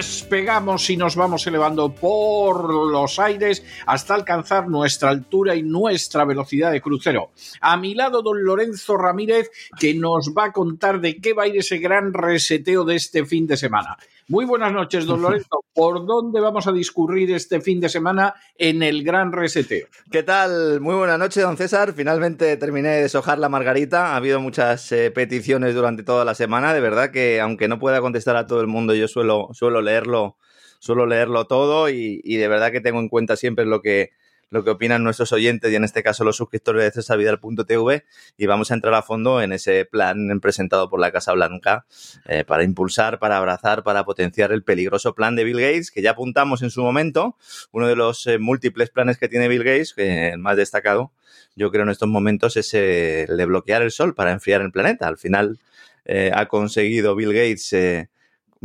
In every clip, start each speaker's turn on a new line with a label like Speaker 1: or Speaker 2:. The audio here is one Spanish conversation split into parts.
Speaker 1: despegamos y nos vamos elevando por los aires hasta alcanzar nuestra altura y nuestra velocidad de crucero. A mi lado, don Lorenzo Ramírez, que nos va a contar de qué va a ir ese gran reseteo de este fin de semana. Muy buenas noches, don Lorenzo. ¿Por dónde vamos a discurrir este fin de semana en el gran reseteo?
Speaker 2: ¿Qué tal? Muy buenas noches, don César. Finalmente terminé de sojar la margarita. Ha habido muchas eh, peticiones durante toda la semana. De verdad que, aunque no pueda contestar a todo el mundo, yo suelo, suelo leerlo suelo leerlo todo y, y, de verdad que tengo en cuenta siempre lo que, lo que opinan nuestros oyentes y en este caso los suscriptores de cesavidal.tv y vamos a entrar a fondo en ese plan presentado por la Casa Blanca eh, para impulsar, para abrazar, para potenciar el peligroso plan de Bill Gates que ya apuntamos en su momento, uno de los eh, múltiples planes que tiene Bill Gates, que el más destacado yo creo en estos momentos es el de bloquear el sol para enfriar el planeta. Al final eh, ha conseguido Bill Gates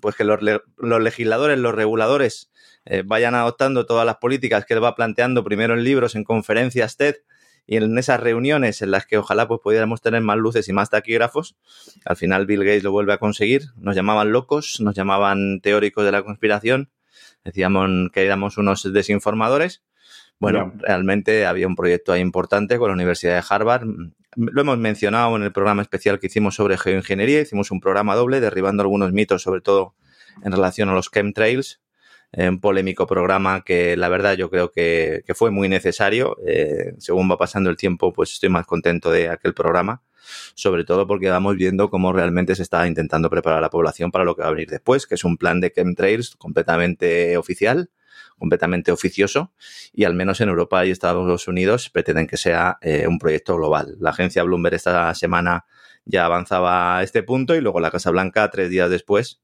Speaker 2: pues que los, los legisladores, los reguladores eh, vayan adoptando todas las políticas que él va planteando primero en libros, en conferencias TED y en esas reuniones en las que ojalá pues pudiéramos tener más luces y más taquígrafos. Al final Bill Gates lo vuelve a conseguir. Nos llamaban locos, nos llamaban teóricos de la conspiración, decíamos que éramos unos desinformadores. Bueno, realmente había un proyecto ahí importante con la Universidad de Harvard. Lo hemos mencionado en el programa especial que hicimos sobre geoingeniería. Hicimos un programa doble derribando algunos mitos, sobre todo en relación a los chemtrails, un polémico programa que la verdad yo creo que, fue muy necesario. Eh, según va pasando el tiempo, pues estoy más contento de aquel programa, sobre todo porque vamos viendo cómo realmente se está intentando preparar a la población para lo que va a venir después, que es un plan de chemtrails completamente oficial completamente oficioso y al menos en Europa y Estados Unidos pretenden que sea eh, un proyecto global. La agencia Bloomberg esta semana ya avanzaba a este punto y luego la Casa Blanca, tres días después,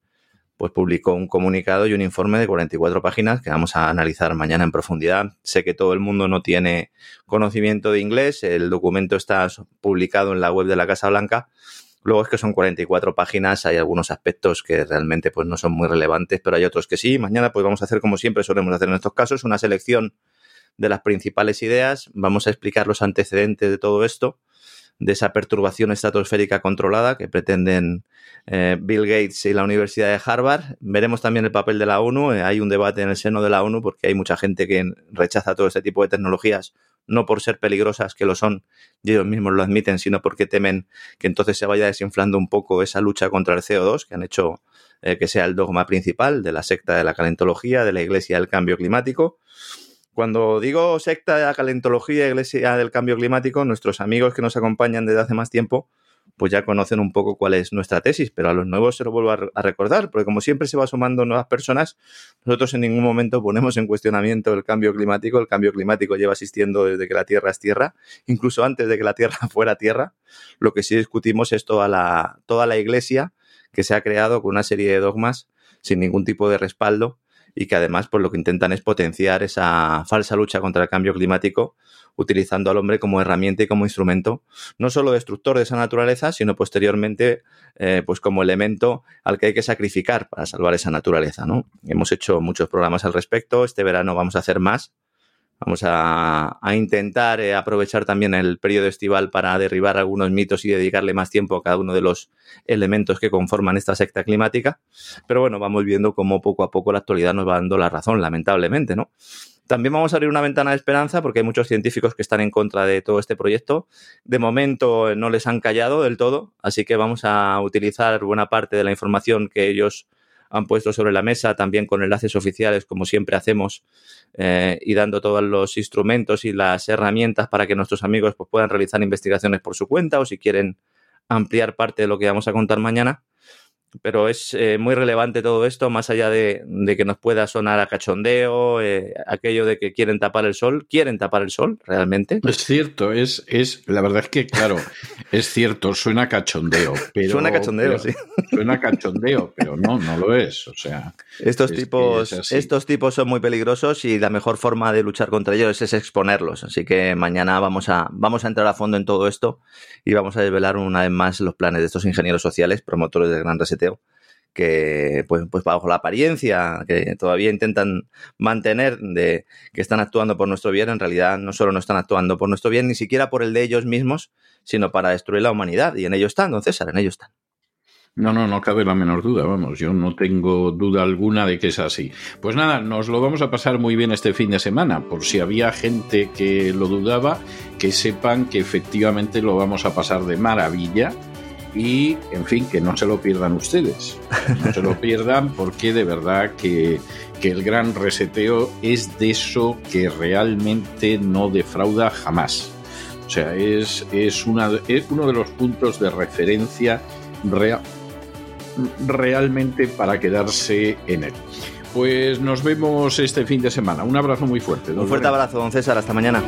Speaker 2: pues publicó un comunicado y un informe de 44 páginas que vamos a analizar mañana en profundidad. Sé que todo el mundo no tiene conocimiento de inglés, el documento está publicado en la web de la Casa Blanca. Luego es que son 44 páginas, hay algunos aspectos que realmente pues no son muy relevantes, pero hay otros que sí. Mañana pues vamos a hacer como siempre solemos hacer en estos casos, una selección de las principales ideas, vamos a explicar los antecedentes de todo esto de esa perturbación estratosférica controlada que pretenden eh, Bill Gates y la Universidad de Harvard. Veremos también el papel de la ONU. Eh, hay un debate en el seno de la ONU porque hay mucha gente que rechaza todo este tipo de tecnologías, no por ser peligrosas, que lo son, y ellos mismos lo admiten, sino porque temen que entonces se vaya desinflando un poco esa lucha contra el CO2, que han hecho eh, que sea el dogma principal de la secta de la calentología, de la Iglesia del Cambio Climático. Cuando digo secta de la calentología, iglesia del cambio climático, nuestros amigos que nos acompañan desde hace más tiempo, pues ya conocen un poco cuál es nuestra tesis, pero a los nuevos se lo vuelvo a, recordar, porque como siempre se va sumando nuevas personas, nosotros en ningún momento ponemos en cuestionamiento el cambio climático. El cambio climático lleva existiendo desde que la Tierra es Tierra, incluso antes de que la Tierra fuera Tierra. Lo que sí discutimos es la, toda la iglesia que se ha creado con una serie de dogmas sin ningún tipo de respaldo y que además pues lo que intentan es potenciar esa falsa lucha contra el cambio climático utilizando al hombre como herramienta y como instrumento no solo destructor de esa naturaleza sino posteriormente eh, pues como elemento al que hay que sacrificar para salvar esa naturaleza ¿no? hemos hecho muchos programas al respecto este verano vamos a hacer más Vamos a, intentar eh, aprovechar también el periodo estival para derribar algunos mitos y dedicarle más tiempo a cada uno de los elementos que conforman esta secta climática. Pero bueno, vamos viendo cómo poco a poco la actualidad nos va dando la razón, lamentablemente, ¿no? También vamos a abrir una ventana de esperanza porque hay muchos científicos que están en contra de todo este proyecto. De momento eh, no les han callado del todo, así que vamos a utilizar buena parte de la información que ellos han puesto sobre la mesa, también con enlaces oficiales, como siempre hacemos, eh, y dando todos los instrumentos y las herramientas para que nuestros amigos pues, puedan realizar investigaciones por su cuenta o si quieren ampliar parte de lo que vamos a contar mañana pero es eh, muy relevante todo esto, más allá de, que nos pueda sonar a cachondeo, eh, aquello de que quieren tapar el sol, quieren tapar el sol, realmente.
Speaker 1: Es cierto, es, es la verdad es que, claro, es cierto, suena cachondeo. Pero,
Speaker 2: suena cachondeo, sí.
Speaker 1: Suena cachondeo, pero no, no lo es. O sea,
Speaker 2: estos tipos, estos tipos son muy peligrosos y la mejor forma de luchar contra ellos es exponerlos. Así que mañana vamos a, vamos a entrar a fondo en todo esto y vamos a desvelar una vez más los planes de estos ingenieros sociales, promotores del gran reseteo que pues, pues bajo la apariencia que todavía intentan mantener de que están actuando por nuestro bien, en realidad no solo no están actuando por nuestro bien, ni siquiera por el de ellos mismos, sino para destruir la humanidad. Y en ello están, don César, en ello están.
Speaker 1: No, no, no cabe la menor duda, vamos, yo no tengo duda alguna de que es así. Pues nada, nos lo vamos a pasar muy bien este fin de semana, por si había gente que lo dudaba, que sepan que efectivamente lo vamos a pasar de maravilla y, en fin, que no se lo pierdan ustedes. No se lo pierdan porque de verdad que, el gran reseteo es de eso que realmente no defrauda jamás. O sea, es, es, una, es uno de los puntos de referencia realmente para quedarse en él. Pues nos vemos este fin de semana. Un abrazo muy fuerte.
Speaker 2: Un fuerte abrazo, don César. Hasta mañana.